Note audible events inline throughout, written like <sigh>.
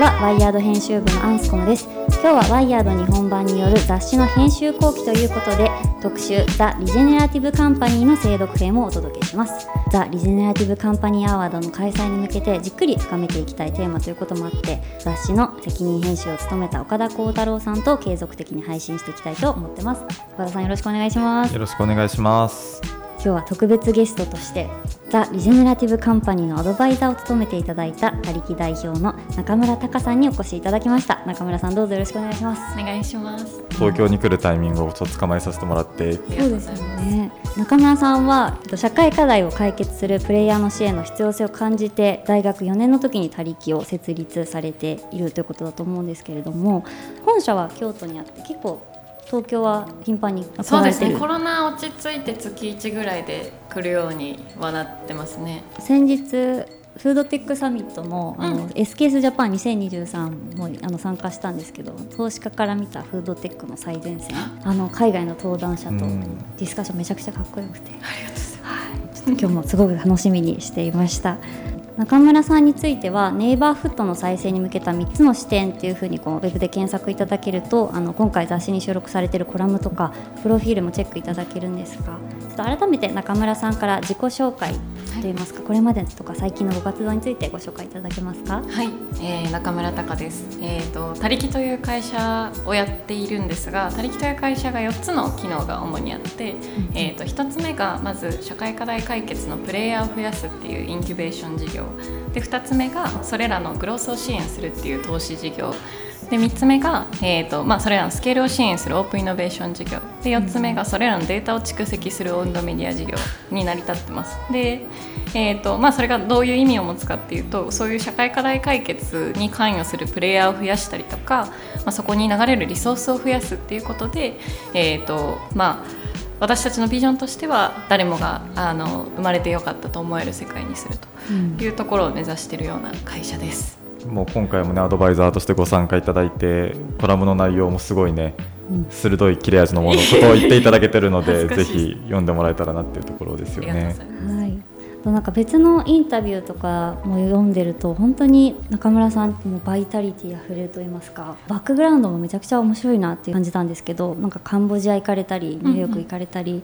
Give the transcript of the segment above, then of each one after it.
はワイヤード編集部のアンスコムです。今日はワイヤード日本版による雑誌の編集後期ということで特集ザ・リジェネラティブカンパニーの精読編をお届けします。ザ・リジェネラティブカンパニーアワードの開催に向けてじっくり深めていきたいテーマということもあって雑誌の責任編集を務めた岡田幸太郎さんと継続的に配信していきたいと思ってます。岡田さんよろしくお願いします。よろしくお願いします。今日は特別ゲストとしてザ・リジェネラティブカンパニーのアドバイザーを務めていただいた他力代表の中村隆さんにお越しいただきました。中村さんどうぞよろしくお願いします。お願いします。東京に来るタイミングをちょっと捕まえさせてもらって。そうですよね。中村さんは社会課題を解決するプレイヤーの支援の必要性を感じて大学4年の時に他力を設立されているということだと思うんですけれども本社は京都にあって結構東京は頻繁にそうですね。コロナ落ち着いて月1ぐらいで来るようにはなってますね。先日フードテックサミットのあの、うん、SKS ジャパン2023もあの参加したんですけど投資家から見たフードテックの最前線あの海外の登壇者とディスカッションめちゃくちゃかっこよくて、ありがとうございます、はい、ちょっと今日もすごく楽しみにしていました。中村さんについてはネイバーフットの再生に向けた3つの視点っていうふうにこうウェブで検索いただけるとあの今回雑誌に収録されているコラムとかプロフィールもチェックいただけるんですがちょっと改めて中村さんから自己紹介といいますか、はい、これまでとか最近のご活動についてご紹介いただけますか？はい、えー、中村隆です、えーと、他力という会社をやっているんですが他力という会社が4つの機能が主にあって、うん、えーと、と1つ目がまず社会課題解決のプレイヤーを増やすっていうインキュベーション事業。で2つ目がそれらのグロースを支援するっていう投資事業で3つ目が、えーとまあ、それらのスケールを支援するオープンイノベーション事業で4つ目がそれらのデータを蓄積するオウンドメディア事業に成り立ってますで、えーとまあ、それがどういう意味を持つかっていうとそういう社会課題解決に関与するプレイヤーを増やしたりとか、まあ、そこに流れるリソースを増やすっていうことで、えーとまあ、私たちのビジョンとしては誰もがあの生まれてよかったと思える世界にするというところを目指しているような会社です。もう今回もねアドバイザーとしてご参加いただいてコラムの内容もすごいね、うん、鋭い切れ味のものことを言っていただけてるのでぜひ読んでもらえたらなっていうところですよね。はい。なんか別のインタビューとかも読んでると本当に中村さんもバイタリティあふれると言いますかバックグラウンドもめちゃくちゃ面白いなって感じたんですけどなんかカンボジア行かれたりニューヨーク行かれたり、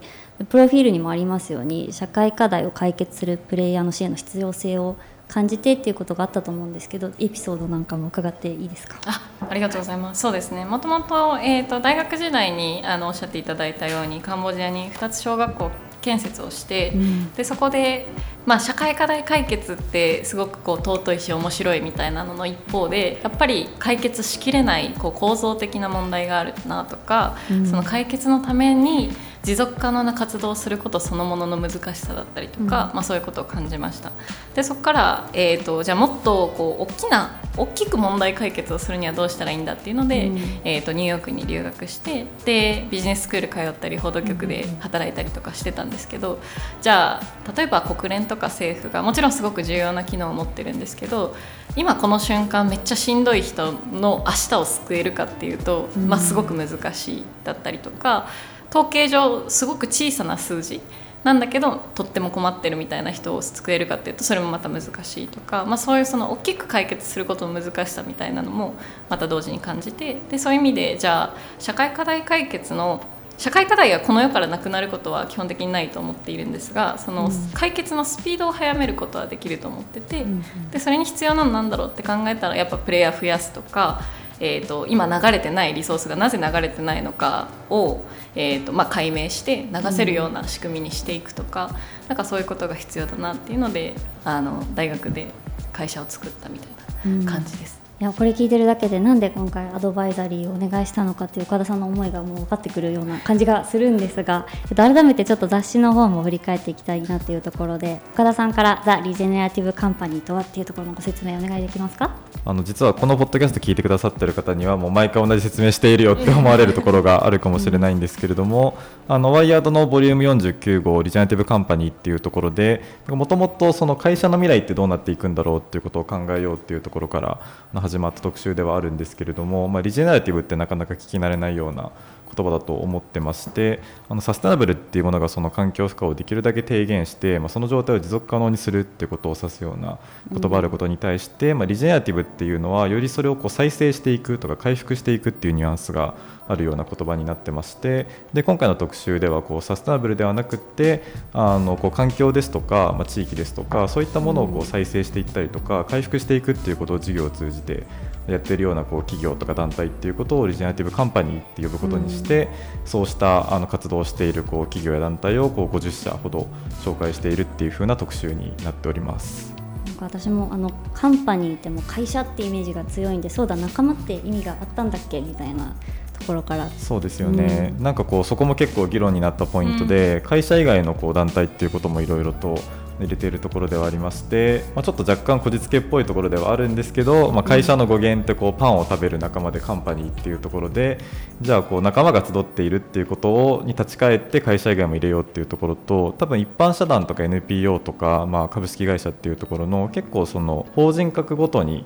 プロフィールにもありますように社会課題を解決するプレイヤーの支援の必要性を感じてっていうことがあったと思うんですけどエピソードなんかも伺っていいですか？あありがとうございます。そうですね。もともと,、えーと、大学時代にあのおっしゃっていただいたようにカンボジアに2つ小学校建設をして、うん、でそこで、まあ、社会課題解決ってすごくこう尊いし面白いみたいなのの一方でやっぱり解決しきれないこう構造的な問題があるなとか、うん、その解決のために持続可能な活動をすることそのものの難しさだったりとか、うん、まあ、そういうことを感じました。でそこから、えーと、じゃあもっとこう大きな大きく問題解決をするにはどうしたらいいんだっていうので、うん、えーと、ニューヨークに留学してでビジネススクール通ったり報道局で働いたりとかしてたんですけどじゃあ例えば国連とか政府がもちろんすごく重要な機能を持ってるんですけど今この瞬間めっちゃしんどい人の明日を救えるかっていうと、まあ、すごく難しいだったりとか。統計上すごく小さな数字。なんだけどとっても困ってるみたいな人を救えるかっていうとそれもまた難しいとか、まあ、そういうその大きく解決することの難しさみたいなのもまた同時に感じてでそういう意味でじゃあ社会課題解決の社会課題がこの世からなくなることは基本的にないと思っているんですがその解決のスピードを速めることはできると思ってて、でそれに必要なのなんだろうって考えたらやっぱプレイヤー増やすとかえーと、今流れてないリソースがなぜ流れてないのかを、えーとまあ、解明して流せるような仕組みにしていくとか、うん、なんかそういうことが必要だなっていうのであの大学で会社を作ったみたいな感じです。うんいやこれ聞いてるだけでなんで今回アドバイザリーをお願いしたのかっていう岡田さんの思いがもう分かってくるような感じがするんですが、えっと、改めてちょっと雑誌の方も振り返っていきたいなっていうところで岡田さんから「ザ・リジェネラティブ・カンパニーとは?」っていうところのご説明お願いできますか？あの実はこのポッドキャスト聞いてくださってる方にはもう毎回同じ説明しているよって思われるところがあるかもしれないんですけれども、うん、あのワイヤードのボリューム49号リジェネラティブ・カンパニーっていうところでもともとその会社の未来ってどうなっていくんだろうっていうことを考えようっていうところから始まった特集ではあるんですけれども、まあ、リジェネラティブってなかなか聞き慣れないような言葉だと思ってましてあのサステナブルっていうものがその環境負荷をできるだけ低減して、まあ、その状態を持続可能にするっていうことを指すような言葉あることに対して、うん、まあ、リジェネラティブっていうのはよりそれをこう再生していくとか回復していくっていうニュアンスがあるような言葉になってましてで今回の特集ではこうサステナブルではなくてあのこう環境ですとか、まあ、地域ですとかそういったものをこう再生していったりとか回復していくっていうことを事業を通じてやっているようなこう企業とか団体っていうことをオリジナリティブカンパニーって呼ぶことにして、そうしたあの活動をしているこう企業や団体をこう50社ほど紹介しているっていう風な特集になっております。私もあのカンパニーっても会社ってイメージが強いんでそうだ仲間って意味があったんだっけみたいなところから。そうですよね、うん、なんかこうそこも結構議論になったポイントで、うん、会社以外のこう団体っていうこともいろいろと入れているところではありまして、まあ、ちょっと若干こじつけっぽいところではあるんですけど、まあ、会社の語源ってこうパンを食べる仲間でカンパニーっていうところでじゃあこう仲間が集っているっていうことをに立ち返って会社以外も入れようっていうところと多分一般社団とか NPO とか、まあ、株式会社っていうところの結構その法人格ごとに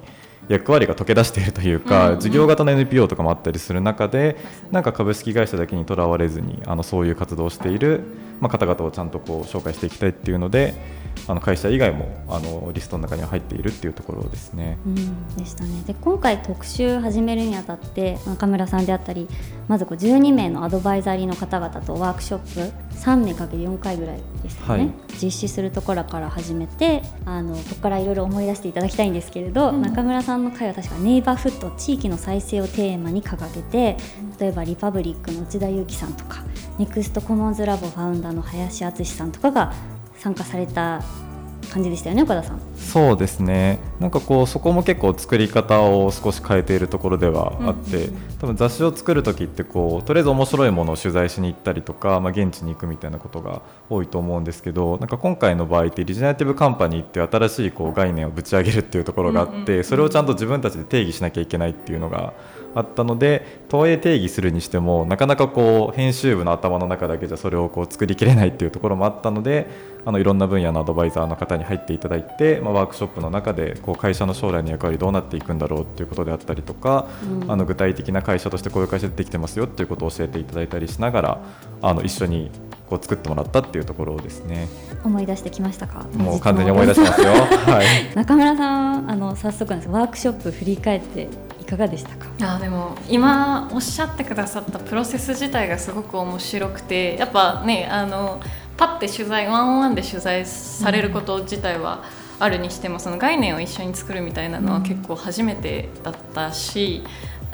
役割が溶け出しているというか、事業型の NPO とかもあったりする中でなんか株式会社だけにとらわれずにあのそういう活動をしている、まあ、方々をちゃんとこう紹介していきたいっていうのであの会社以外もあのリストの中には入っているっていうところですね。うん、でしたね。で今回特集始めるにあたって中村さんであったりまずこう12名のアドバイザリーの方々とワークショップ3名かけ4回ぐらいですよね、はい、実施するところから始めてあのここからいろいろ思い出していただきたいんですけれど、うん、中村さんの会は確かネイバーフット地域の再生をテーマに掲げて例えばリパブリックの内田裕樹さんとかネクストコモンズラボファウンダーの林敦さんとかが参加された感じでしたよね岡田さん。そうですね。なんかこうそこも結構作り方を少し変えているところではあって、うんうん、多分雑誌を作る時ってこうとりあえず面白いものを取材しに行ったりとか、まあ、現地に行くみたいなことが多いと思うんですけどなんか今回の場合ってリジナリティブカンパニーって新しいこう概念をぶち上げるっていうところがあって、それをちゃんと自分たちで定義しなきゃいけないっていうのがあったのでとはいえ定義するにしてもなかなかこう編集部の頭の中だけじゃそれをこう作りきれないっていうところもあったのであのいろんな分野のアドバイザーの方に入っていただいて、まあ、ワークショップの中でこう会社の将来の役割どうなっていくんだろうっていうことであったりとか、うん、あの具体的な会社としてこういう会社でできてますよっていうことを教えていただいたりしながらあの一緒にこう作ってもらったっていうところですね。思い出してきましたか？もう完全に思い出してますよ。<laughs> はい。中村さん、あの早速なんですワークショップ振り返っていかがでしたか？あでも今おっしゃってくださったプロセス自体がすごく面白くて、やっぱねあのパッて取材ワンオンワンで取材されること自体はあるにしても、その概念を一緒に作るみたいなのは結構初めてだったし。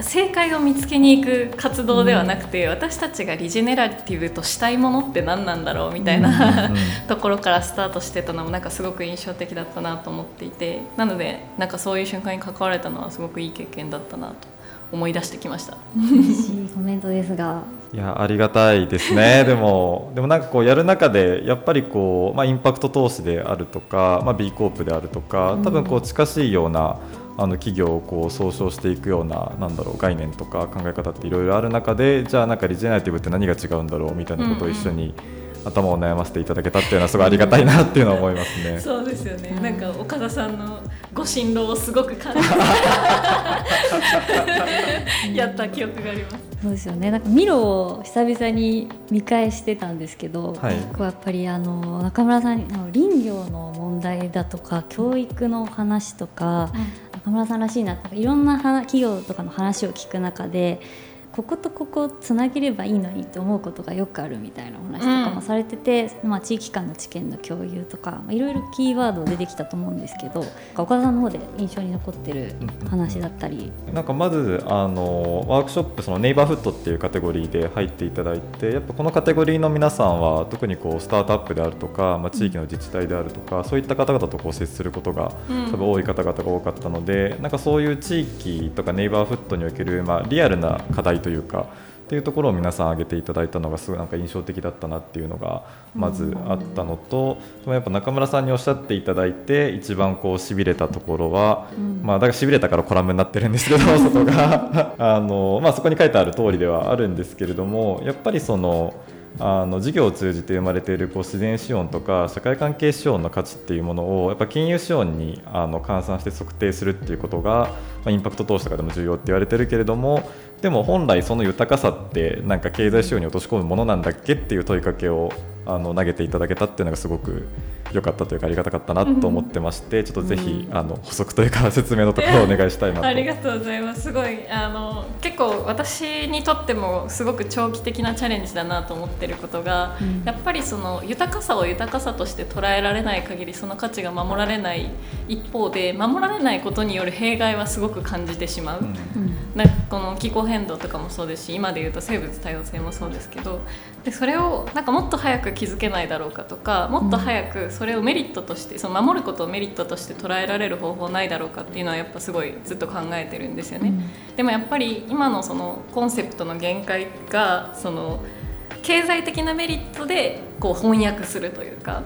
正解を見つけに行く活動ではなくて、私たちがリジェネラティブとしたいものって何なんだろうみたいな、<laughs> ところからスタートしてたのもなんかすごく印象的だったなと思っていてなのでなんかそういう瞬間に関われたのはすごくいい経験だったなと思い出してきました。嬉しいコメントですが。いやありがたいですね。<laughs> でもでもなんかこうやる中でやっぱりこう、まあ、インパクト投資であるとか、まあ、B コープであるとか多分こう近しいような、あの企業をこう総称していくようななんだろう概念とか考え方っていろいろある中でじゃあなんかリジェネラティブって何が違うんだろうみたいなことを一緒に、頭を悩ませていただけたっていうのはすごいありがたいなっていうのは思いますね。<laughs> そうですよね。なんか岡田さんのご心労をすごく感じ <laughs> <laughs> やった記憶があります。そうですよね。なんかミロを久々に見返してたんですけど、はい、結構やっぱりあの中村さんあの林業の問題だとか教育の話とか、うん、中村さんらしいなっていろんな企業とかの話を聞く中で。こことここつなげればいいのにって思うことがよくあるみたいなお話とかもされてて、うん、まあ、地域間の知見の共有とかいろいろキーワード出てきたと思うんですけど岡田さんの方で印象に残ってる話だったり。なんかまずあのワークショップそのネイバーフットっていうカテゴリーで入っていただいてやっぱこのカテゴリーの皆さんは特にこうスタートアップであるとか、まあ、地域の自治体であるとか、うん、そういった方々とこう接することが多分多い方々が多かったので、うん、なんかそういう地域とかネイバーフットにおける、まあ、リアルな課題というかっていうところを皆さん挙げていただいたのがすごいなんか印象的だったなっていうのがまずあったのと、でもやっぱ中村さんにおっしゃっていただいて一番こうしびれたところは、まあだからしびれたからコラムになってるんですけど <laughs> そこが。あのまあそこに書いてある通りではあるんですけれどもやっぱりそのあの事業を通じて生まれているこう自然資本とか社会関係資本の価値っていうものをやっぱ金融資本にあの換算して測定するっていうことが、ま、インパクト投資とかでも重要って言われてるけれどもでも本来その豊かさってなんか経済資本に落とし込むものなんだっけっていう問いかけをあの投げていただけたっていうのがすごく良かったというかありがたかったなと思ってまして、ちょっとぜひ、あの補足というか説明のところをお願いしたいなと。ありがとうございます。すごいあの結構私にとってもすごく長期的なチャレンジだなと思ってることが、うん、やっぱりその豊かさを豊かさとして捉えられない限りその価値が守られない一方で守られないことによる弊害はすごく感じてしまう、うん、なんかこの気候変動とかもそうですし今でいうと生物多様性もそうですけどでそれをなんかもっと早く気づけないだろうかとかもっと早くそれをメリットとしてその守ることをメリットとして捉えられる方法ないだろうかっていうのはやっぱすごいずっと考えてるんですよね。うん、でもやっぱり今のそのコンセプトの限界がその経済的なメリットでこう翻訳するというか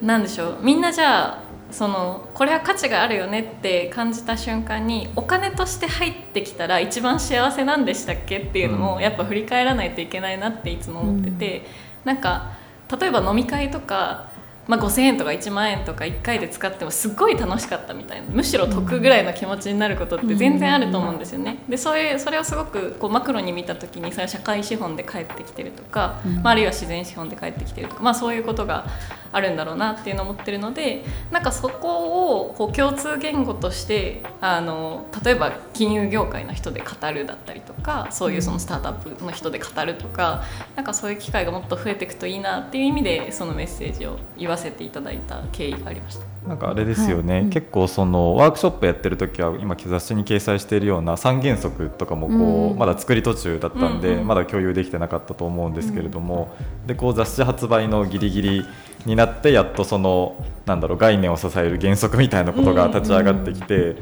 なんでしょう。みんなじゃあそのこれは価値があるよねって感じた瞬間にお金として入ってきたら一番幸せなんでしたっけっていうのをやっぱ振り返らないといけないなっていつも思ってて、うん、なんか例えば飲み会とかまあ、5,000円とか1万円とか1回で使ってもすっごい楽しかったみたいな。むしろ得ぐらいの気持ちになることって全然あると思うんですよね。でそういうそれをすごくこうマクロに見た時にそれは社会資本で返ってきてるとか、まあ、あるいは自然資本で返ってきてるとか、まあ、そういうことがあるんだろうなっていうのを思ってるのでなんかそこをこう共通言語としてあの例えば金融業界の人で語るだったりとかそういうそのスタートアップの人で語るとかなんかそういう機会がもっと増えていくといいなっていう意味でそのメッセージを言わせていただいた経緯がありました。なんかあれですよね、はい。うん、結構そのワークショップやってる時は今雑誌に掲載しているような三原則とかもこう、うん、まだ作り途中だったんで、うんうん、まだ共有できてなかったと思うんですけれども、うん、でこう雑誌発売のギリギリになってやっとそのなんだろう概念を支える原則みたいなことが立ち上がってきて、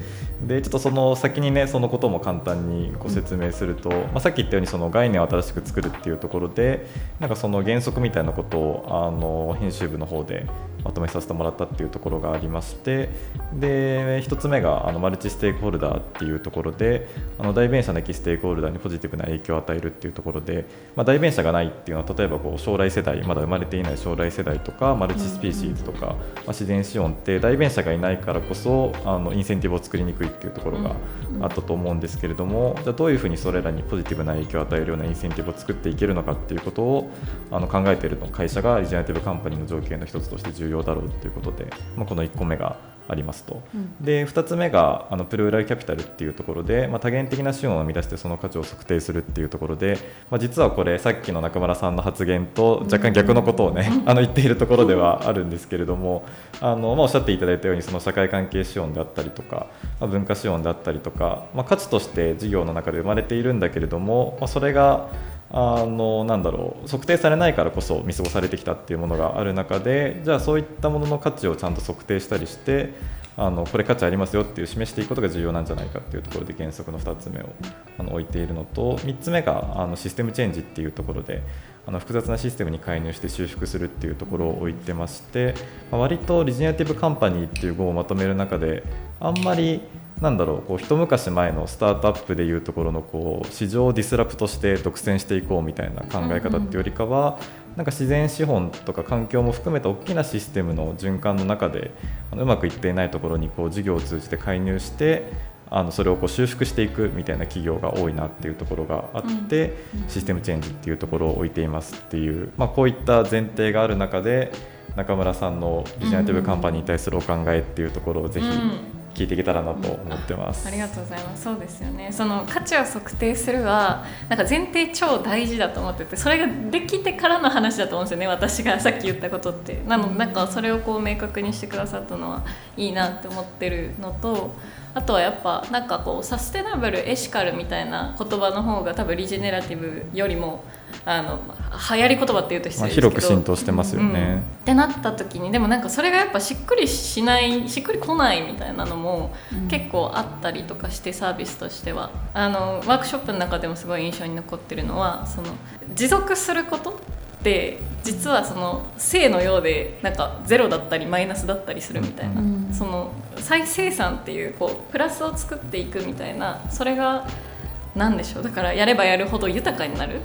でちょっとその先にねそのことも簡単にご説明すると、まあ、さっき言ったようにその概念を新しく作るっていうところでなんかその原則みたいなことをあの編集部の方でまとめさせてもらったっていうところがありましてで1つ目があのマルチステークホルダーっていうところであの代弁者なきステークホルダーにポジティブな影響を与えるっていうところで、まあ、代弁者がないっていうのは例えばこう将来世代まだ生まれていない将来世代とかマルチスピーシーズとか、まあ、自然資本って代弁者がいないからこそあのインセンティブを作りにくいっていうところがあったと思うんですけれどもじゃあどういうふうにそれらにポジティブな影響を与えるようなインセンティブを作っていけるのかっていうことをあの考えているの会社がリジェネラティブカンパニーの条件の一つとして重要だろうということで、まあ、この1個目がありますと、うん、で2つ目があのプルーラルキャピタルっていうところで、まあ、多元的な資本を生み出してその価値を測定するっていうところで、まあ、実はこれさっきの中村さんの発言と若干逆のことをね、うん、あの言っているところではあるんですけれどもあの、まあ、おっしゃっていただいたようにその社会関係資本であったりとか、まあ、文化資本であったりとか、まあ、価値として事業の中で生まれているんだけれども、まあ、それがあのなんだろう測定されないからこそ見過ごされてきたっていうものがある中でじゃあそういったものの価値をちゃんと測定したりしてあのこれ価値ありますよっていう示していくことが重要なんじゃないかっていうところで原則の2つ目をあの置いているのと3つ目があのシステムチェンジっていうところであの複雑なシステムに介入して修復するっていうところを置いてまして、まあ、割とリジネラティブカンパニーっていう語をまとめる中であんまりなんだろうこう一昔前のスタートアップでいうところのこう市場をディスラプトして独占していこうみたいな考え方っていうよりかは、なんか自然資本とか環境も含めた大きなシステムの循環の中であのうまくいっていないところにこう事業を通じて介入してあのそれをこう修復していくみたいな企業が多いなっていうところがあって、システムチェンジっていうところを置いていますっていう、まあ、こういった前提がある中で中村さんのビジネラティブカンパニーに対するお考えっていうところをぜひ聞いていけたらなと思ってます。ありがとうございます。そうですよね。その価値を測定するはなんか前提超大事だと思ってて、それができてからの話だと思うんですよね。私がさっき言ったことって。なのなんかそれをこう明確にしてくださったのはいいなって思ってるのと。あとはやっぱなんかこうサステナブルエシカルみたいな言葉の方が多分リジェネラティブよりもあの流行り言葉っていうと失礼ですけど、広く浸透してますよね、うん、ってなった時にでもなんかそれがやっぱしっくりしないしっくりこないみたいなのも結構あったりとかしてサービスとしては。あのワークショップの中でもすごい印象に残ってるのはその持続することって実はその正のようでなんかゼロだったりマイナスだったりするみたいな、うん、その再生産っていうこうプラスを作っていくみたいなそれが何でしょう。だからやればやるほど豊かになるっ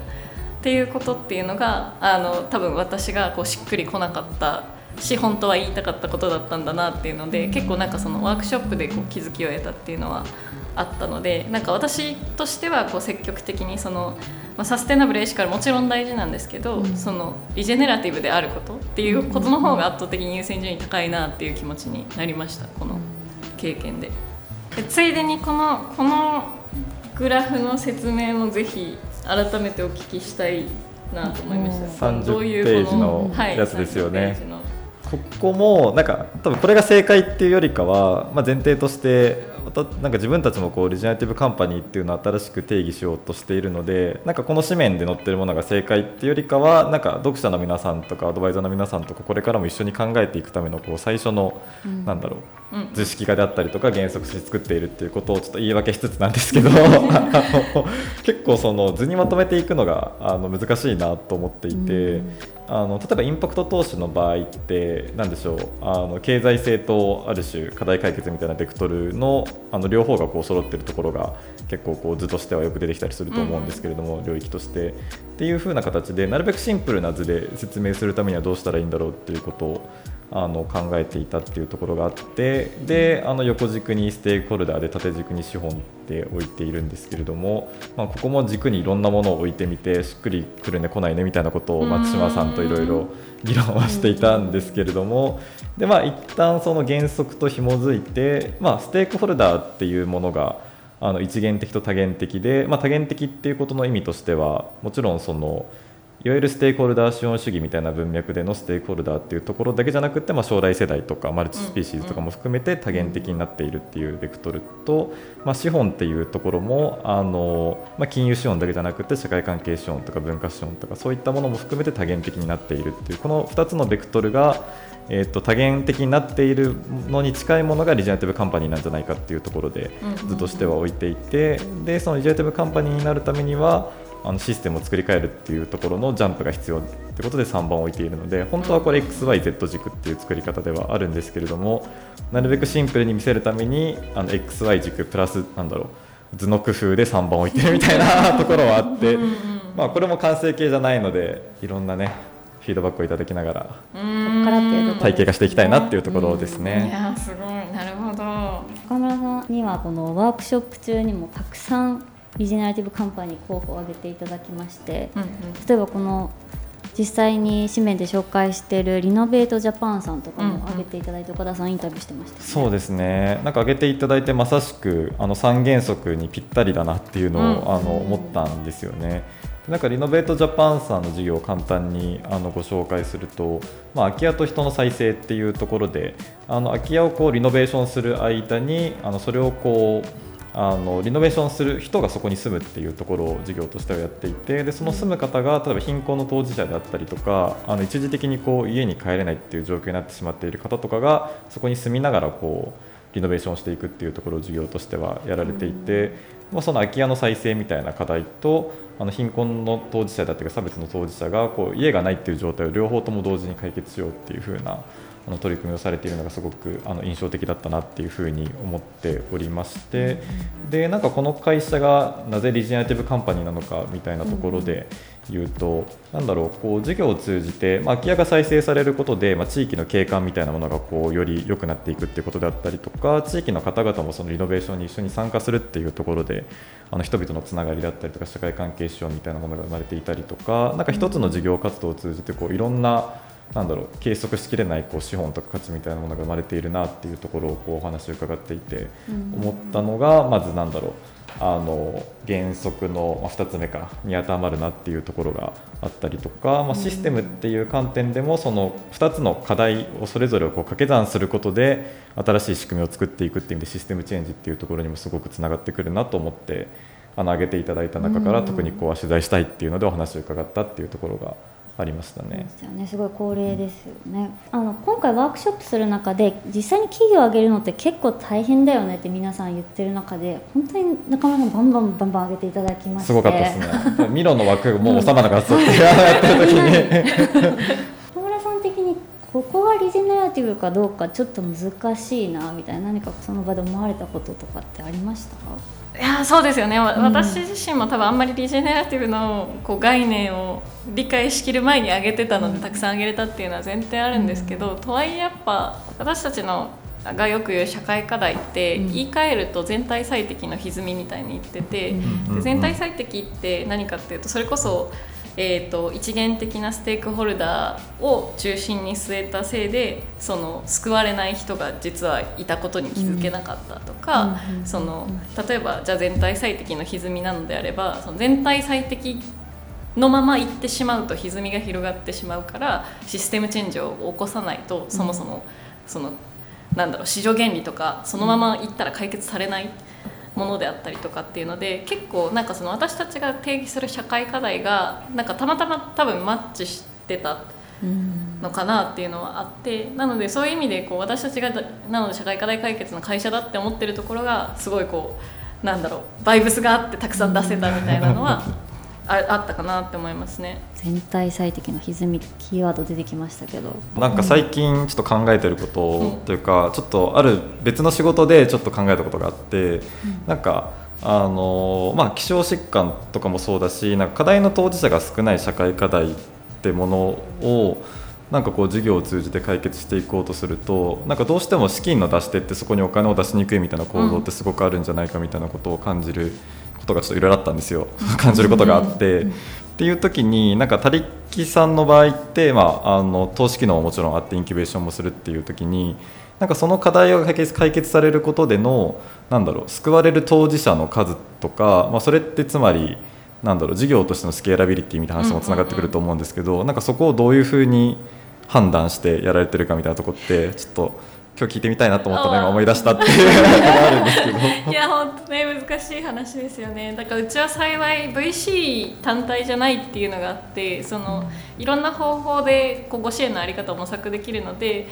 っていうことっていうのがあの多分私がこうしっくりこなかったし本当は言いたかったことだったんだなっていうので結構なんかそのワークショップでこう気づきを得たっていうのはあったのでなんか私としてはこう積極的にその、まあ、サステナブルエシカルもちろん大事なんですけど、うん、そのリジェネラティブであることっていうことの方が圧倒的に優先順位高いなっていう気持ちになりましたこの経験で。でついでにこのこのグラフの説明もぜひ改めてお聞きしたいなと思いました。30ページのやつですよね。はいここもなんか多分これが正解っていうよりかは、まあ、前提としてなんか自分たちもこうリジェネラティブカンパニーっていうのを新しく定義しようとしているのでなんかこの紙面で載ってるものが正解っていうよりかはなんか読者の皆さんとかアドバイザーの皆さんとかこれからも一緒に考えていくためのこう最初の、うん、なんだろう、図式化であったりとか原則として作っているっていうことをちょっと言い訳しつつなんですけど <laughs> 結構その図にまとめていくのがあの難しいなと思っていて、うん、あの例えばインパクト投資の場合って何でしょうあの経済性とある種課題解決みたいなベクトルのあの両方がこう揃ってるところが結構こう図としてはよく出てきたりすると思うんですけれども、うん、領域として。っていう風な形でなるべくシンプルな図で説明するためにはどうしたらいいんだろうっていうことをあの考えていたっていうところがあってであの横軸にステークホルダーで縦軸に資本って置いているんですけれども、まあ、ここも軸にいろんなものを置いてみてしっくりくるね来ないねみたいなことを松島さんといろいろ議論はしていたんですけれどもでまあ一旦その原則と紐づいて、まあ、ステークホルダーっていうものがあの一元的と多元的で、まあ、多元的っていうことの意味としてはもちろんそのいわゆるステークホルダー資本主義みたいな文脈でのステークホルダーっていうところだけじゃなくて、まあ、将来世代とかマルチスピーシーズとかも含めて多元的になっているっていうベクトルと、まあ、資本っていうところもあの、まあ、金融資本だけじゃなくて社会関係資本とか文化資本とかそういったものも含めて多元的になっているっていうこの2つのベクトルがえーと、多元的になっているのに近いものがリジェネラティブカンパニーなんじゃないかっていうところで図としては置いていてでそのリジェネラティブカンパニーになるためにはあのシステムを作り変えるっていうところのジャンプが必要ってことで3番置いているので本当はこれ XYZ 軸っていう作り方ではあるんですけれどもなるべくシンプルに見せるためにあの XY 軸プラスなんだろう図の工夫で3番置いてるみたいなところはあってまあこれも完成形じゃないのでいろんなねフィードバックをいただきながら体系化していきたいなっていうところですね。いやすごい。なるほど。岡村さんにはこのワークショップ中にもたくさんリジェネラティブカンパニー候補を挙げていただきまして、うんうん、例えばこの実際に紙面で紹介しているリノベートジャパンさんとかも挙げていただいて、岡田さんインタビューしてました、ね、そうですね。なんか挙げていただいてまさしくあの三原則にぴったりだなっていうのを、うん、あの思ったんですよね。なんかリノベートジャパンさんの事業を簡単にあのご紹介すると、まあ、空き家と人の再生っていうところであの空き家をこうリノベーションする間にあのそれをこうあのリノベーションする人がそこに住むっていうところを事業としてはやっていてでその住む方が例えば貧困の当事者であったりとかあの一時的にこう家に帰れないっていう状況になってしまっている方とかがそこに住みながらこうリノベーションしていくっていうところを事業としてはやられていて、まあ、その空き家の再生みたいな課題とあの貧困の当事者だったり差別の当事者がこう家がないっていう状態を両方とも同時に解決しようっていう風なあの取り組みをされているのがすごくあの印象的だったなっていうふうに思っておりましてでなんかこの会社がなぜリジェネラティブカンパニーなのかみたいなところで言うとなんだろうこう事業を通じて、まあ、空き家が再生されることで、まあ、地域の景観みたいなものがこうより良くなっていくっていうことであったりとか地域の方々もそのリノベーションに一緒に参加するっていうところであの人々のつながりだったりとか社会関係資本みたいなものが生まれていたりとかなんか一つの事業活動を通じてこういろんななんだろう計測しきれないこう資本とか価値みたいなものが生まれているなっていうところをこうお話を伺っていて思ったのがまずなんだろうあの原則の2つ目かに当てはまるなっていうところがあったりとか、まあ、システムっていう観点でもその2つの課題をそれぞれをこう掛け算することで新しい仕組みを作っていくっていう意味でシステムチェンジっていうところにもすごくつながってくるなと思ってあの挙げていただいた中から特にこう取材したいっていうのでお話を伺ったっていうところがありましたね。すねすごい高齢ですよね。あの今回ワークショップする中で実際に企業を上げるのって結構大変だよねって皆さん言ってる中で本当に中村さんバンバンバンバン上げていただきましてすごかったですね。<laughs> ミロの枠もう収まらなかったってやってる時に中村さん的にここがリジェネラティブかどうかちょっと難しいなみたいな何かその場で思われたこととかってありましたいやそうですよね、私自身も多分あんまりリジェネラティブのこう概念を理解しきる前に上げてたので、たくさん上げれたっていうのは前提あるんですけど、とはいえやっぱ私たちのがよく言う社会課題って言い換えると全体最適の歪みみたいに言ってて、で全体最適って何かっていうとそれこそえーと、一元的なステークホルダーを中心に据えたせいでその救われない人が実はいたことに気づけなかったとか、その例えばじゃあ全体最適の歪みなのであればその全体最適のまま行ってしまうと歪みが広がってしまうからシステムチェンジを起こさないとそもそもそのなんだろう市場原理とかそのまま行ったら解決されない。ものであったりとかっていうので結構なんかその私たちが定義する社会課題がなんかたまたま多分マッチしてたのかなっていうのはあってなのでそういう意味でこう私たちがなので社会課題解決の会社だって思ってるところがすごいこうなんだろうバイブスがあってたくさん出せたみたいなのはああったかなって思いますね。全体最適の歪みキーワード出てきましたけど。なんか最近ちょっと考えてることというか、うん、ちょっとある別の仕事でちょっと考えたことがあって、うん、なんかあのまあ、希少疾患とかもそうだしなんか課題の当事者が少ない社会課題ってものをなんかこう事業を通じて解決していこうとするとなんかどうしても資金の出し手ってそこにお金を出しにくいみたいな構造ってすごくあるんじゃないかみたいなことを感じることがちょっといろいろあったんですよ <laughs> 感じることがあって。っていう時になんか他力さんの場合って、まあ、あの投資機能ももちろんあってインキュベーションもするっていう時になんかその課題が解決解決されることでのなんだろう救われる当事者の数とか、まあ、それってつまりなんだろう事業としてのスケーラビリティみたいな話もつながってくると思うんですけど、なんかそこをどういうふうに判断してやられてるかみたいなとこってちょっと今日聞いてみたいなと思ったの今思い出したっていうのがあるんですけど。いや本当ね難しい話ですよね。だからうちは幸い VC 単体じゃないっていうのがあってそのいろんな方法でこうご支援の在り方を模索できるので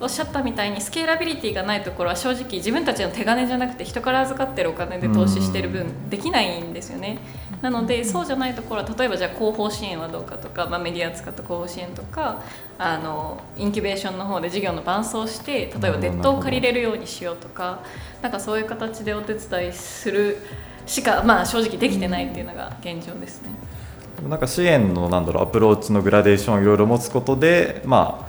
おっしゃったみたいにスケーラビリティがないところは正直自分たちの手金じゃなくて人から預かってるお金で投資してる分できないんですよね。なのでそうじゃないところは例えばじゃあ広報支援はどうかとか、まあ、メディア使った広報支援とかあのインキュベーションの方で事業の伴走して例えばデッドを借りれるようにしようとかなんかそういう形でお手伝いするしか、まあ、正直できてないっていうのが現状ですね。なんか支援のなんだろうアプローチのグラデーションをいろいろ持つことで、まあ、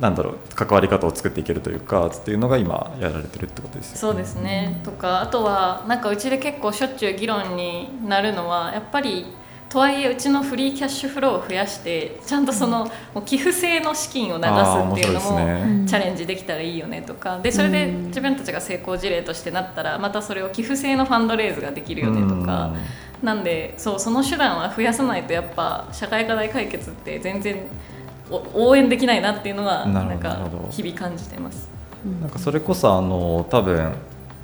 なんだろう関わり方を作っていけるというかっていうのが今やられてるってことですよね。そうですね。とかあとはなんかうちで結構しょっちゅう議論になるのはやっぱりとはいえうちのフリーキャッシュフローを増やしてちゃんとその、もう寄付制の資金を流すっていうのもチャレンジできたらいいよねとか。でそれで自分たちが成功事例としてなったらまたそれを寄付制のファンドレイズができるよねとか。なんでそうその手段は増やさないとやっぱ社会課題解決って全然応援できないなっていうのはなんか日々感じてます。なんかそれこそあの多分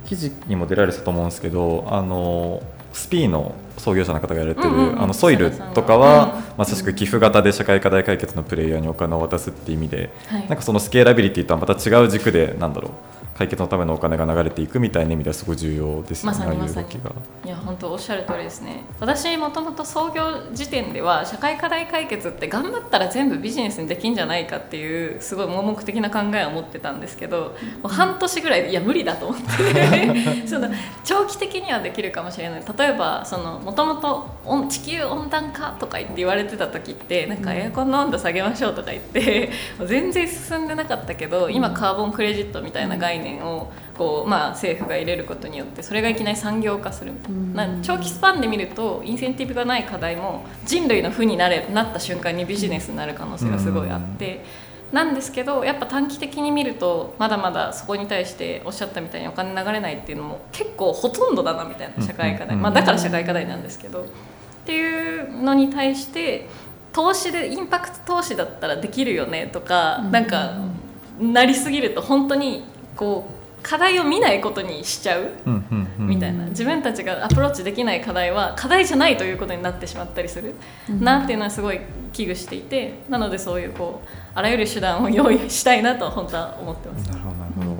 記事にも出られてたと思うんですけどあのスピーの創業者の方がやられてる、うんうん、あのソイルとかは、まさしく寄付型で社会課題解決のプレイヤーにお金を渡すっていう意味で、はい、なんかそのスケーラビリティとはまた違う軸でなんだろう解決のためのお金が流れていくみたいな意味ではすごい重要ですよね、ま、ああいう動きが。いや本当おっしゃる通りですね。私もともと創業時点では社会課題解決って頑張ったら全部ビジネスにできんじゃないかっていうすごい盲目的な考えを持ってたんですけどもう半年ぐらいでいや無理だと思って <laughs> その長期的にはできるかもしれない例えばもともと地球温暖化とか言って言われてた時ってなんかエアコンの温度下げましょうとか言って全然進んでなかったけど今カーボンクレジットみたいな概念念をこう、まあ、政府が入れることによってそれがいきなり産業化するみたいな。長期スパンで見るとインセンティブがない課題も人類の負になれなった瞬間にビジネスになる可能性がすごいあって。なんですけどやっぱ短期的に見るとまだまだそこに対しておっしゃったみたいにお金流れないっていうのも結構ほとんどだなみたいな社会課題、まあ、だから社会課題なんですけど。っていうのに対して投資でインパクト投資だったらできるよねとかなんかなりすぎると本当にこう課題を見ないことにしちゃうみたいな。自分たちがアプローチできない課題は課題じゃないということになってしまったりする。なっていうのはすごい危惧していてなのでそういうこうあらゆる手段を用意したいなと本当は思ってます。なるほど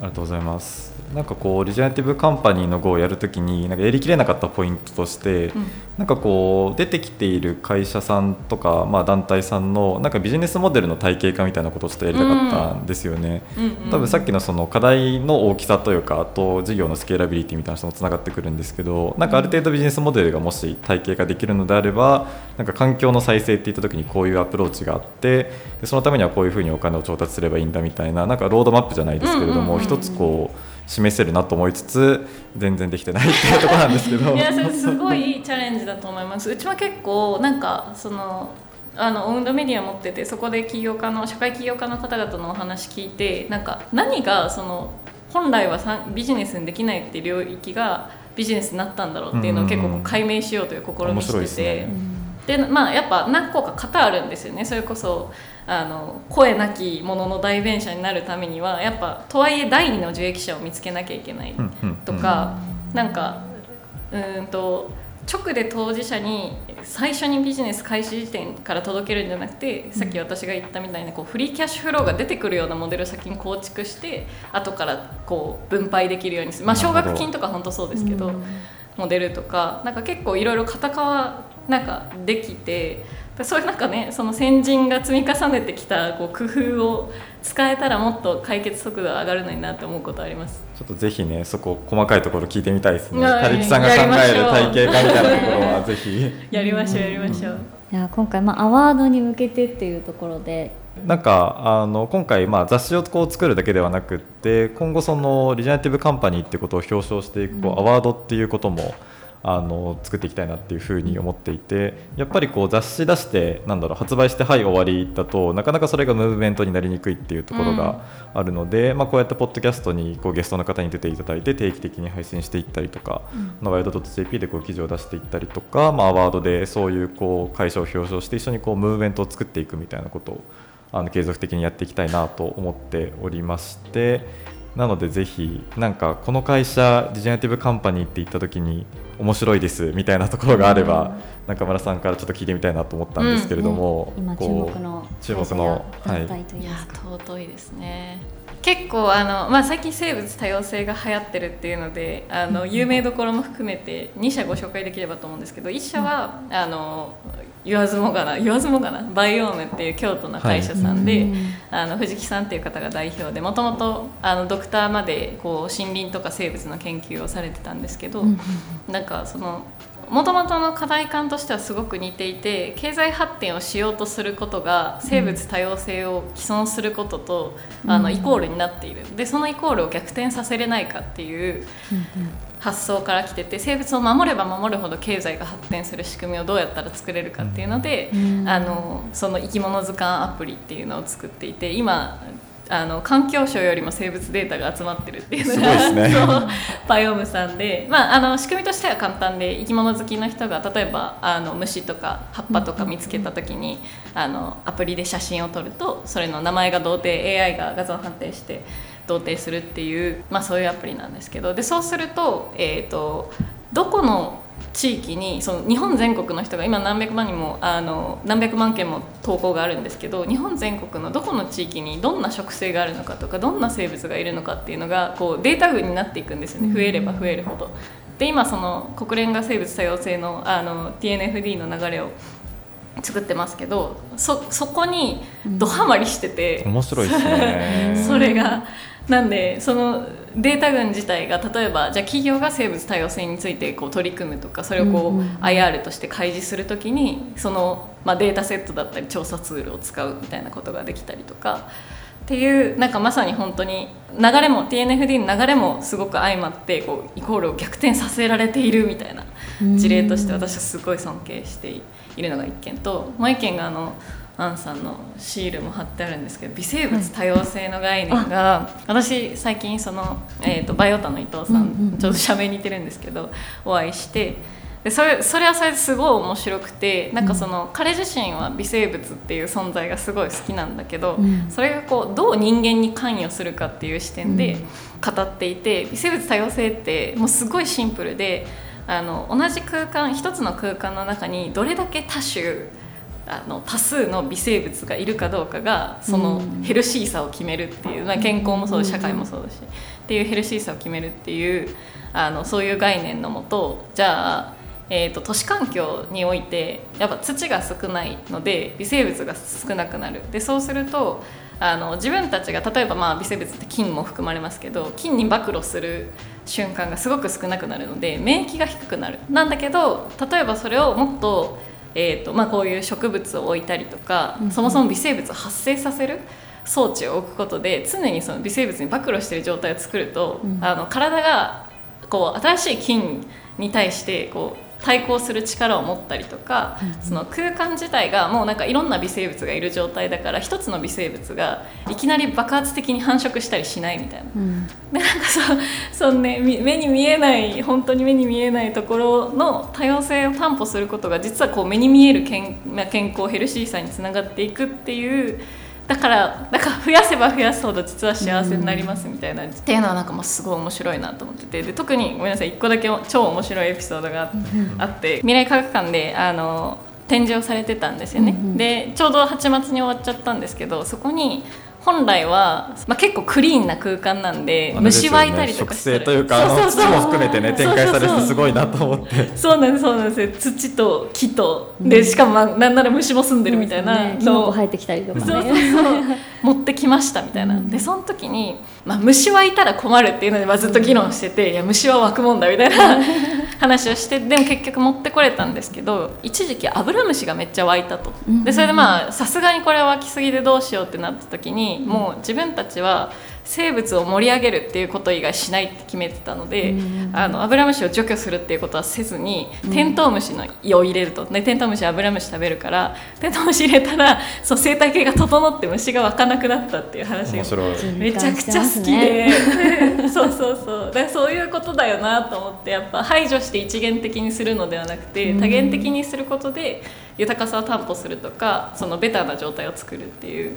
ありがとうございますなんかこうリジェネラティブカンパニーの GO をやるときになんかやりきれなかったポイントとして、うん。なんかこう出てきている会社さんとか、まあ、団体さんのなんかビジネスモデルの体系化みたいなことをちょっとやりたかったんですよね。うんうん多分さっきのその課題の大きさというかあと事業のスケーラビリティみたいな人もつながってくるんですけどなんかある程度ビジネスモデルがもし体系化できるのであればなんか環境の再生っていった時にこういうアプローチがあってでそのためにはこういうふうにお金を調達すればいいんだみたいななんかロードマップじゃないですけれどうんうんうんうん。も一つこう示せるなと思いつつ全然できてないっていうところなんですけど。いやそれすごいチャレンジだと思います。うちは結構なんかそのあのオウンドメディア持っててそこで起業家の社会起業家の方々のお話聞いてなんか何がその本来はさビジネスにできないっていう領域がビジネスになったんだろうっていうのを結構解明しようという試みしてて。ですね。でまあやっぱ何個か型あるんですよね。それこそあの声なきものの代弁者になるためにはやっぱとはいえ第二の受益者を見つけなきゃいけないとか、なんかうーんと直で当事者に最初にビジネス開始時点から届けるんじゃなくて、さっき私が言ったみたいなこうフリーキャッシュフローが出てくるようなモデルを先に構築して後からこう分配できるようにする、まあ、奨なるほど。学金とか本当そうですけど、うん。モデルとかなんか結構いろいろ型化なんかできてでそういうなんかねその先人が積み重ねてきたこう工夫を使えたらもっと解決速度が上がるのになって思うことあります。ちょっとぜひねそこ細かいところ聞いてみたいですね。はいたりきさんが考える体系化みたいなところはぜひ。やりましょうやりましょう。いや今回、まあ、アワードに向けてっていうところでなんかあの今回、まあ、雑誌をこう作るだけではなくって今後そのリジェネラティブカンパニーっていうことを表彰していくこう、アワードっていうこともあの作っていきたいなっていうふうに思っていてやっぱりこう雑誌出してなんだろう発売してはい終わりだとなかなかそれがムーブメントになりにくいっていうところがあるので、まあ、こうやってポッドキャストにこうゲストの方に出ていただいて定期的に配信していったりとか、ワイド .jp でこう記事を出していったりとか、まあ、アワードでそういうこう会社を表彰して一緒にこうムーブメントを作っていくみたいなことをあの継続的にやっていきたいなと思っておりましてなのでぜひなんかこの会社ディジェネラティブカンパニーって言った時に面白いですみたいなところがあれば、中村さんからちょっと聞いてみたいなと思ったんですけれども、今注こう目の注目の会社や団体といいますか、尊いですね結構あの、まあ、最近生物多様性が流行ってるっていうのであの有名どころも含めて2社ご紹介できればと思うんですけど1社は、あの言わずもがな言わずもがなバイオームっていう京都の会社さんで、うん。あの藤木さんっていう方が代表でもともとあのドクターまでこう森林とか生物の研究をされてたんですけど、うん。なんかそのもともとの課題感としてはすごく似ていて経済発展をしようとすることが生物多様性を毀損することと、あのイコールになっている。でそのイコールを逆転させれないかっていう発想から来てて生物を守れば守るほど経済が発展する仕組みをどうやったら作れるかっていうので、うん。あのその生き物図鑑アプリっていうのを作っていて今あの環境省よりも生物データが集まってるっていうのがね。<laughs> バイオームさんで、まあ、あの仕組みとしては簡単で生き物好きの人が例えばあの虫とか葉っぱとか見つけた時にあのアプリで写真を撮るとそれの名前が同定 AI が画像判定して同定するっていう、まあ、そういうアプリなんですけど。でそうすると,、えー、とどこの地域にその日本全国の人が今何百万人もあの何百万件も投稿があるんですけど日本全国のどこの地域にどんな植生があるのかとかどんな生物がいるのかっていうのがこうデータ群になっていくんですよね。増えれば増えるほど。で今その国連が生物多様性のあの TNFD の流れを作ってますけどそそこにドハマりしてて、面白いですね。<laughs> それがなんでそのデータ群自体が例えばじゃあ企業が生物多様性についてこう取り組むとかそれをこう、IR として開示するときにその、まあ、データセットだったり調査ツールを使うみたいなことができたりとかっていうなんかまさに本当に流れも TNFD の流れもすごく相まってこうイコールを逆転させられているみたいな事例として私はすごい尊敬しているのが一件ともう一件があのアンさんのシールも貼ってあるんですけど微生物多様性の概念が、私最近その、えー、とバイオタの伊藤さん、うんうんうん。ちょっと社名似てるんですけどお会いしてでそれそれはそれですごい面白くてなんかその、彼自身は微生物っていう存在がすごい好きなんだけど、うん。それがこうどう人間に関与するかっていう視点で語っていて、微生物多様性ってもうすごいシンプルであの同じ空間一つの空間の中にどれだけ多種あの多数の微生物がいるかどうかがそのヘルシーさを決めるっていう、まあ、健康もそう社会もそうだしっていうヘルシーさを決めるっていうあのそういう概念のもとじゃあ、えーと、都市環境においてやっぱ土が少ないので微生物が少なくなる。でそうするとあの自分たちが例えばまあ微生物って菌も含まれますけど菌に暴露する瞬間がすごく少なくなるので免疫が低くなる。なんだけど例えばそれをもっと,、えーとまあ、こういう植物を置いたりとか、うん、そもそも微生物を発生させる装置を置くことで常にその微生物に暴露している状態を作ると、うん、あの体がこう新しい菌に対してこう対抗する力を持ったりとか、うん、その空間自体がもうなんかいろんな微生物がいる状態だから一つの微生物がいきなり爆発的に繁殖したりしないみたいな。うん、でなんかそそね目に見えない本当に目に見えないところの多様性を担保することが実はこう目に見える健健康ヘルシーさにつながっていくっていう。だからだから増やせば増やすほど実は幸せになりますみたいな、うん、っていうのはなんかもうすごい面白いなと思ってて。で特にごめんなさい1個だけ超面白いエピソードがあって、未来科学館であの展示をされてたんですよね、うんうん、でちょうど8月に終わっちゃったんですけどそこに本来は、まあ、結構クリーンな空間なんで、ね、虫湧いたりとかしてというかそうそう土も含めてね展開されてすごいなと思って。そうなんですそうなんです。土と木とでしかも、まあ、なんなら虫も住んでるみたいな、ね、キノコ生えてきたりとか、ね、そうそうそう。持ってきましたみたいな、でその時に、まあ、虫はいたら困るっていうので、まあ、ずっと議論してて、いや虫は湧くもんだみたいな <laughs> 話をしてでも結局持ってこれたんですけど一時期アブラムシがめっちゃ湧いたと。でそれでまあさすがにこれは湧きすぎでどうしようってなった時にもう自分たちは生物を盛り上げるっていうこと以外しないって決めてたので、うん、あのアブラムシを除去するっていうことはせずに、うん、テントウムシの胃を入れると、ね、テントウムシはアブラムシ食べるからテントウムシ入れたらそう生態系が整って虫が湧かなくなったっていう話がめちゃくちゃ好きで、ね、<laughs> そうそうそう。だそういうことだよなと思ってやっぱ排除して一元的にするのではなくて多元的にすることで豊かさを担保するとかそのベターな状態を作るっていう。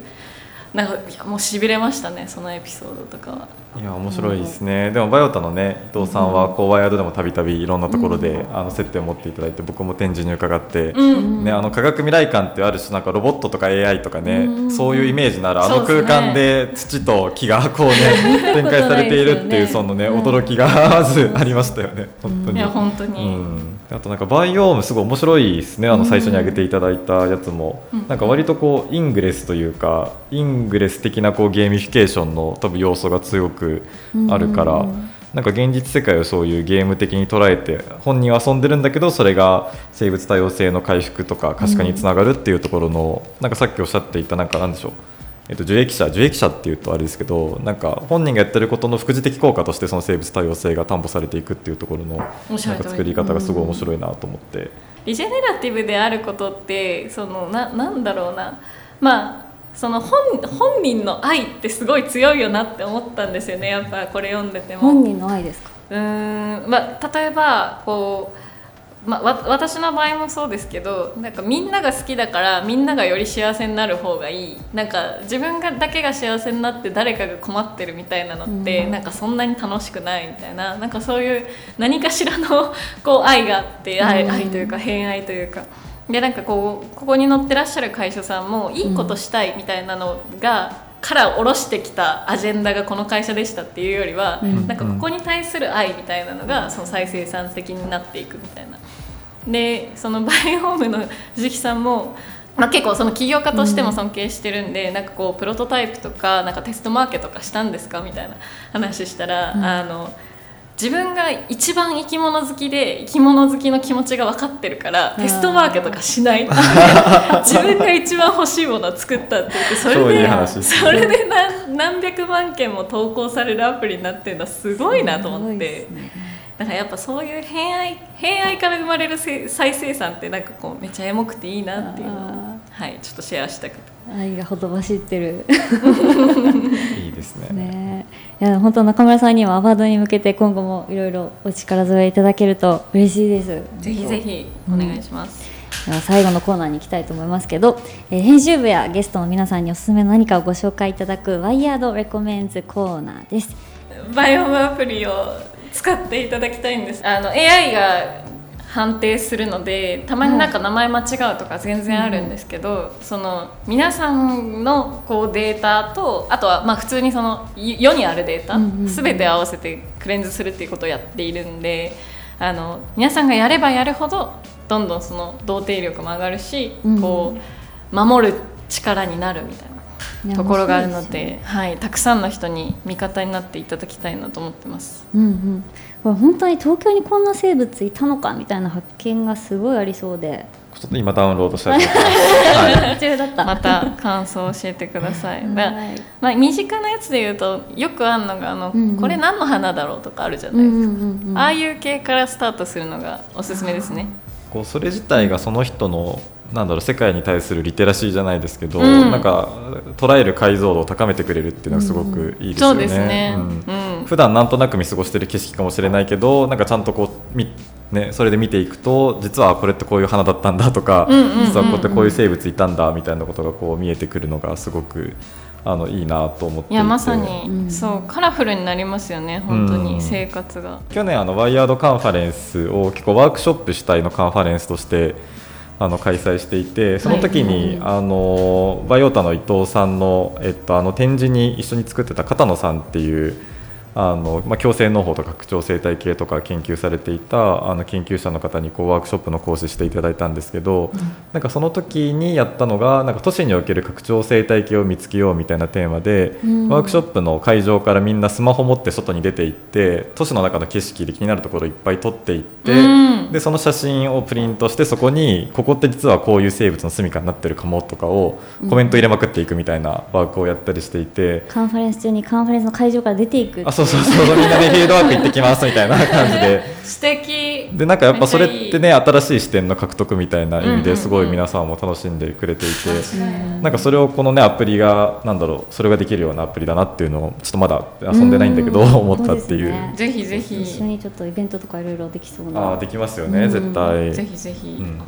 なんかいやもうしびれましたねそのエピソードとかは。いや面白いですね、うん、でもバイオタのね伊藤さんはこうワイヤードでもたびたびいろんなところで、うん、あの接点を持っていただいて僕も展示に伺って、うん、ね、あの科学未来館ってある種なんかロボットとか AI とかね、そういうイメージならあの空間で土と木がこうね <laughs> 展開されているっていうそのね、驚きがまずありましたよね。本当に。いや本当に、あとなんかバイオームすごい面白いですね。あの最初に挙げていただいたやつも、なんか割とこう Ingress というか Ingress 的なこうゲーミフィケーションの多分要素が強くあるから、なんか現実世界をそういうゲーム的に捉えて本人は遊んでるんだけどそれが生物多様性の回復とか可視化につながるっていうところの、なんかさっきおっしゃっていたなんかなんでしょうえっと、受益者受益者っていうとあれですけどなんか本人がやってることの副次的効果としてその生物多様性が担保されていくっていうところのなんか作り方がすごい面白いなと思って。リジェネラティブであることってそのななんだろうな。まあその本本人の愛ってすごい強いよなって思ったんですよね。やっぱこれ読んでても。本人の愛ですか？うん、まあ、例えばこうまあ、私の場合もそうですけどなんかみんなが好きだからみんながより幸せになる方がいい。なんか自分がだけが幸せになって誰かが困ってるみたいなのって、うん、なんかそんなに楽しくないみたいな。なんかそういう何かしらのこう愛があって愛,、愛というか偏愛というか。でなんかこうここに載ってらっしゃる会社さんもいいことしたいみたいなのが、から下ろしてきたアジェンダがこの会社でしたっていうよりは、うん、なんかここに対する愛みたいなのがその再生産的になっていくみたいなでそのバイオームの藤木さんも、まあ、結構その起業家としても尊敬してるんで、うん、なんかこうプロトタイプとかなんかテストマーケとかしたんですかみたいな話したら、うん、あの自分が一番生き物好きで生き物好きの気持ちが分かってるからテストマーケとかしない <laughs> 自分が一番欲しいものを作ったって言ってそれでそれで何何百万件も投稿されるアプリになってるのはすごいなと思って。だからやっぱそういう偏愛偏愛から生まれる再生産ってなんかこうめっちゃエモくていいなっていうのをはいちょっとシェアしたくて。愛がほとばしってる。<laughs> いいですね。ね。いや本当中村さんにはアワードに向けて今後もいろいろお力添えいただけると嬉しいです。ぜひぜひお願いします、うん、では最後のコーナーに行きたいと思いますけど、えー、編集部やゲストの皆さんにおすすめの何かをご紹介いただくワイヤードレコメンズコーナーです。バイオムアプリを使っていただきたいんです。あの AI が判定するのでたまになんか名前間違うとか全然あるんですけど、その皆さんのこうデータとあとはまあ普通にその世にあるデータ、全て合わせてクレンズするっていうことをやっているんであの皆さんがやればやるほどどんどんその同定力も上がるし、こう守る力になるみたいな。ところがあるので、ね、はい、たくさんの人に味方になっていただきたいなと思ってます。うんうん、これ本当に東京にこんな生物いたのかみたいな発見がすごいありそうで。ちょっと今ダウンロードした。はい、<laughs> また感想を教えてください。まあ、まあ、身近なやつで言うとよくあるのがあの、うんうん、これ何の花だろうとかあるじゃないですか、うんうんうん、ああいう系からスタートするのがおすすめですね。こうそれ自体がその人のなんだろう世界に対するリテラシーじゃないですけど、うん、なんか捉える解像度を高めてくれるっていうのはすごくいいですよね。ね。うん、普段なんとなく見過ごしてる景色かもしれないけどなんかちゃんとこうみねそれで見ていくと実はこれってこういう花だったんだとか、実はこうやってこういう生物いたんだみたいなことがこう見えてくるのがすごくあのいいなと思っていやまさに、うん、そうカラフルになりますよね本当に、生活が。去年あのワイヤードカンファレンスを結構ワークショップ主体のカンファレンスとしてあの開催していてその時に、はい、あのバイオータの伊藤さんの,、えっと、あの展示に一緒に作ってた片野さんっていうあの、まあ、共生農法とか拡張生態系とか研究されていたあの研究者の方にこうワークショップの講師していただいたんですけど、うん、なんかその時にやったのがなんか都市における拡張生態系を見つけようみたいなテーマで、うん、ワークショップの会場からみんなスマホ持って外に出て行って都市の中の景色で気になるところをいっぱい撮っていって、うん、でその写真をプリントしてそこにここって実はこういう生物の住処になってるかもとかをコメント入れまくっていくみたいなワークをやったりしていて、カンファレンス中にカンファレンスの会場から出ていくあそうそうそうみんなでフィールドワーク行ってきますみたいな感じで。素敵。でなんかやっぱそれってね新しい視点の獲得みたいな意味ですごい皆さん。も楽しんでくれていて、なんかそれをこのねアプリがなんだろうそれができるようなアプリだなっていうのをちょっとまだ遊んでないんだけど、思ったっていう、ね、ぜひぜひ。一緒にちょっとイベントとかいろいろできそうな。あできますよね、絶対。ぜひぜひ、うん。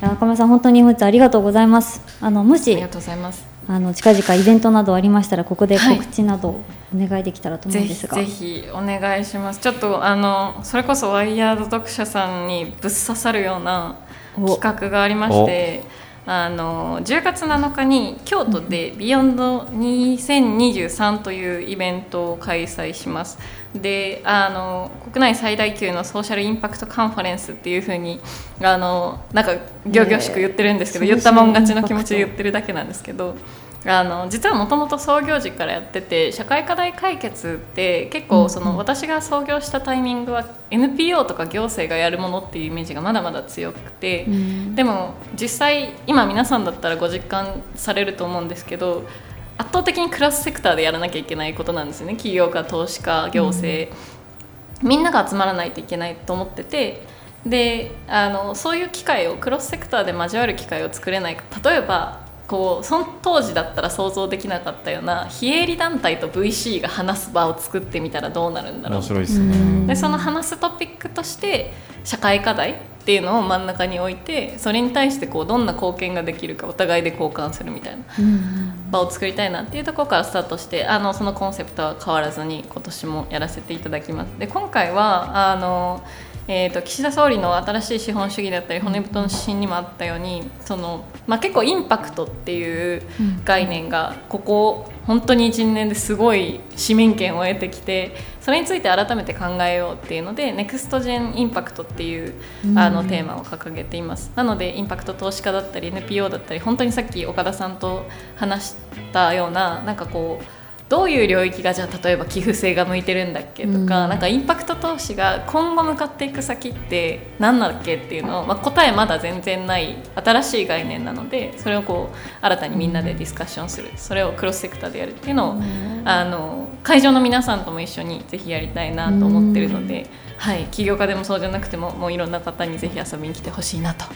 中村さん本当に本日ありがとうございます。あのもしありがとうございますあの近々イベントなどありましたらここで告知などお願いできたらと思うんですが、はい、ぜひお願いします。ちょっとあのそれこそ WIRED 読者さんにぶっ刺さるような企画がありましてあの10月7日に京都で「 BEYOND 2023」というイベントを開催します。であの国内最大級のソーシャルインパクトカンファレンスっていうふうにあのなんか仰々しく言ってるんですけど、言ったもん勝ちの気持ちで言ってるだけなんですけどあの実はもともと創業時からやってて社会課題解決って結構その、私が創業したタイミングは NPO とか行政がやるものっていうイメージがまだまだ強くて、うん、でも実際今皆さんだったらご実感されると思うんですけど圧倒的にクラスセクターでやらなきゃいけないことなんですよね。企業家投資家行政、うん、みんなが集まらないといけないと思ってて。であのそういう機会をクロスセクターで交わる機会を作れない。か例えばこうその当時だったら想像できなかったような非営利団体と VC が話す場を作ってみたらどうなるんだろう。面白いですね。でその話すトピックとして社会課題っていうのを真ん中に置いてそれに対してこうどんな貢献ができるかお互いで交換するみたいな場を作りたいなっていうところからスタートしてあのそのコンセプトは変わらずに今年もやらせていただきます。で今回はあのえーと、岸田総理の新しい資本主義だったり骨太の指針にもあったようにその、まあ、結構インパクトっていう概念がここ本当に1年ですごい市民権を得てきてそれについて改めて考えようっていうのでネクストジェンインパクトっていうあのテーマを掲げています。なのでインパクト投資家だったり NPO だったり本当にさっき岡田さんと話したようななんかこうどういう領域がじゃあ例えば寄付性が向いてるんだっけとか、うん、なんかインパクト投資が今後向かっていく先って何だっけっていうのを、まあ、答えまだ全然ない新しい概念なのでそれをこう新たにみんなでディスカッションする。それをクロスセクターでやるっていうのを、うん、あの会場の皆さんとも一緒にぜひやりたいなと思ってるので、うん、はい、起業家でもそうじゃなくてももういろんな方にぜひ遊びに来てほしいなと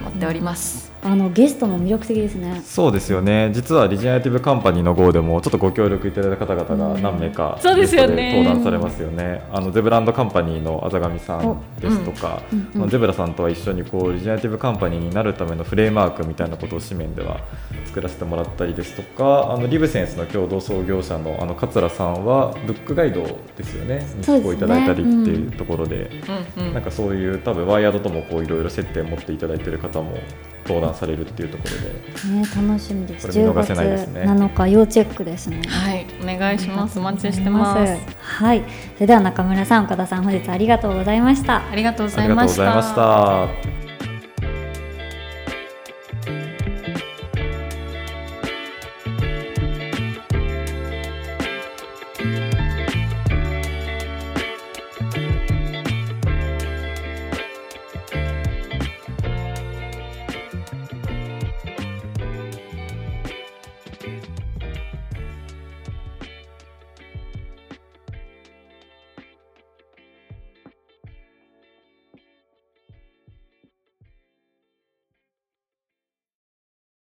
思っております。あのゲストも魅力的ですね。そうですよね。実はリジェネラティブカンパニーの号でもちょっとご協力いただいた方々が何名かそうですよね。登壇されますよね。あのゼブランドカンパニーのあざがみさんですとか、うんうんうん。ゼブラさんとは一緒にこうリジェネラティブカンパニーになるためのフレームワークみたいなことを紙面では作らせてもらったりですとかあのリブセンスの共同創業者のあの桂さんはブックガイドですよね。にそうですね寄稿いただいたりっていうところで。うんうん。なんかそういう多分ワイヤードともこういろいろ接点を持っていただいている方も登壇されるっていうところで。ね楽しみです。これ見10月逃せないですね。7日要チェックですね。はいお願いします。お待ちしてます。はい。それでは中村さん岡田さん本日ありがとうございました。ありがとうごありがとうざいましございましたた。